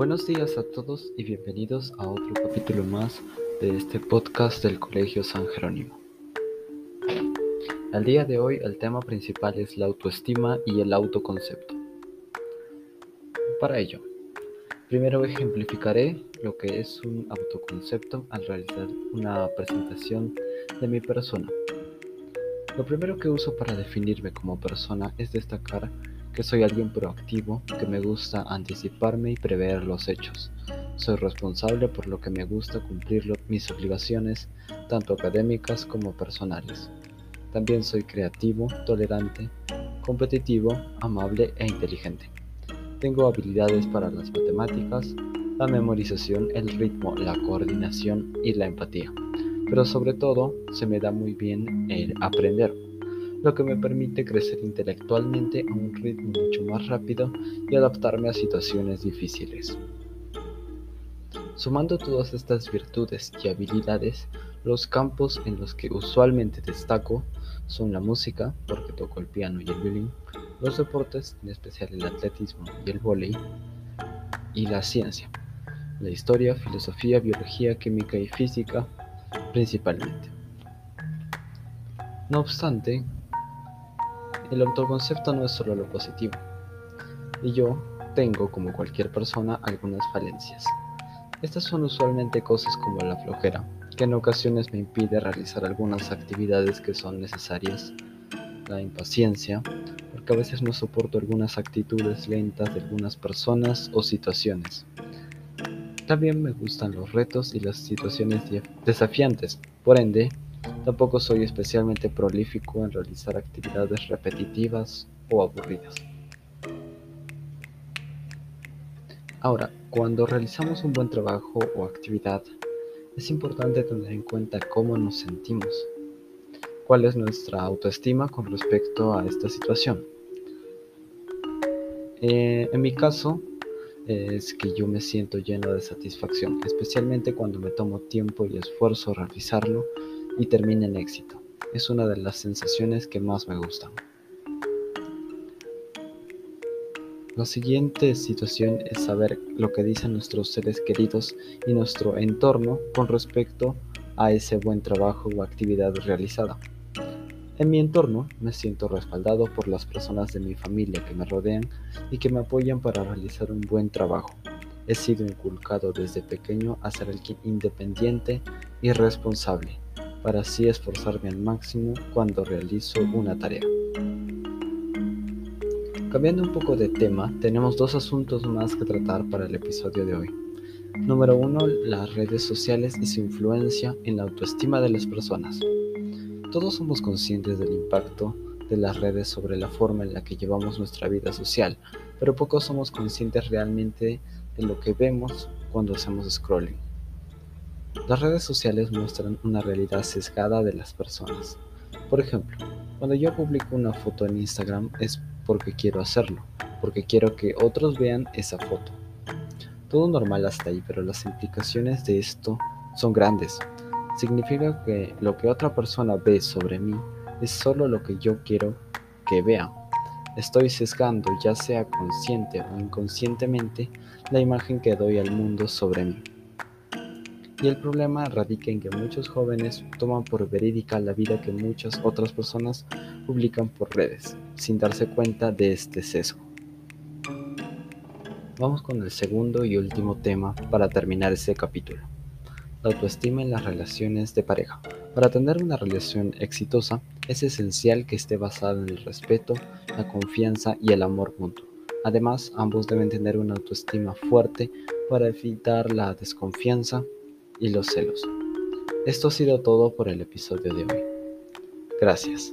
Buenos días a todos y bienvenidos a otro capítulo más de este podcast del Colegio San Jerónimo. Al día de hoy el tema principal es la autoestima y el autoconcepto. Para ello, primero ejemplificaré lo que es un autoconcepto al realizar una presentación de mi persona. Lo primero que uso para definirme como persona es destacar soy alguien proactivo, que me gusta anticiparme y prever los hechos. Soy responsable por lo que me gusta cumplir mis obligaciones, tanto académicas como personales. También soy creativo, tolerante, competitivo, amable e inteligente. Tengo habilidades para las matemáticas, la memorización, el ritmo, la coordinación y la empatía. Pero sobre todo, se me da muy bien el aprender lo que me permite crecer intelectualmente a un ritmo mucho más rápido y adaptarme a situaciones difíciles. Sumando todas estas virtudes y habilidades, los campos en los que usualmente destaco son la música, porque toco el piano y el violín, los deportes, en especial el atletismo y el vóley, y la ciencia, la historia, filosofía, biología, química y física principalmente. No obstante, el autoconcepto no es solo lo positivo, y yo tengo, como cualquier persona, algunas falencias. Estas son usualmente cosas como la flojera, que en ocasiones me impide realizar algunas actividades que son necesarias, la impaciencia, porque a veces no soporto algunas actitudes lentas de algunas personas o situaciones. También me gustan los retos y las situaciones desafiantes, por ende, Tampoco soy especialmente prolífico en realizar actividades repetitivas o aburridas. Ahora, cuando realizamos un buen trabajo o actividad, es importante tener en cuenta cómo nos sentimos, cuál es nuestra autoestima con respecto a esta situación. Eh, en mi caso, es que yo me siento lleno de satisfacción, especialmente cuando me tomo tiempo y esfuerzo a realizarlo y termina en éxito. Es una de las sensaciones que más me gustan. La siguiente situación es saber lo que dicen nuestros seres queridos y nuestro entorno con respecto a ese buen trabajo o actividad realizada. En mi entorno me siento respaldado por las personas de mi familia que me rodean y que me apoyan para realizar un buen trabajo. He sido inculcado desde pequeño a ser alguien independiente y responsable para así esforzarme al máximo cuando realizo una tarea. Cambiando un poco de tema, tenemos dos asuntos más que tratar para el episodio de hoy. Número uno, las redes sociales y su influencia en la autoestima de las personas. Todos somos conscientes del impacto de las redes sobre la forma en la que llevamos nuestra vida social, pero pocos somos conscientes realmente de lo que vemos cuando hacemos scrolling. Las redes sociales muestran una realidad sesgada de las personas. Por ejemplo, cuando yo publico una foto en Instagram es porque quiero hacerlo, porque quiero que otros vean esa foto. Todo normal hasta ahí, pero las implicaciones de esto son grandes. Significa que lo que otra persona ve sobre mí es solo lo que yo quiero que vea. Estoy sesgando, ya sea consciente o inconscientemente, la imagen que doy al mundo sobre mí. Y el problema radica en que muchos jóvenes toman por verídica la vida que muchas otras personas publican por redes, sin darse cuenta de este sesgo. Vamos con el segundo y último tema para terminar este capítulo. La autoestima en las relaciones de pareja. Para tener una relación exitosa es esencial que esté basada en el respeto, la confianza y el amor mutuo. Además, ambos deben tener una autoestima fuerte para evitar la desconfianza y los celos. Esto ha sido todo por el episodio de hoy. Gracias.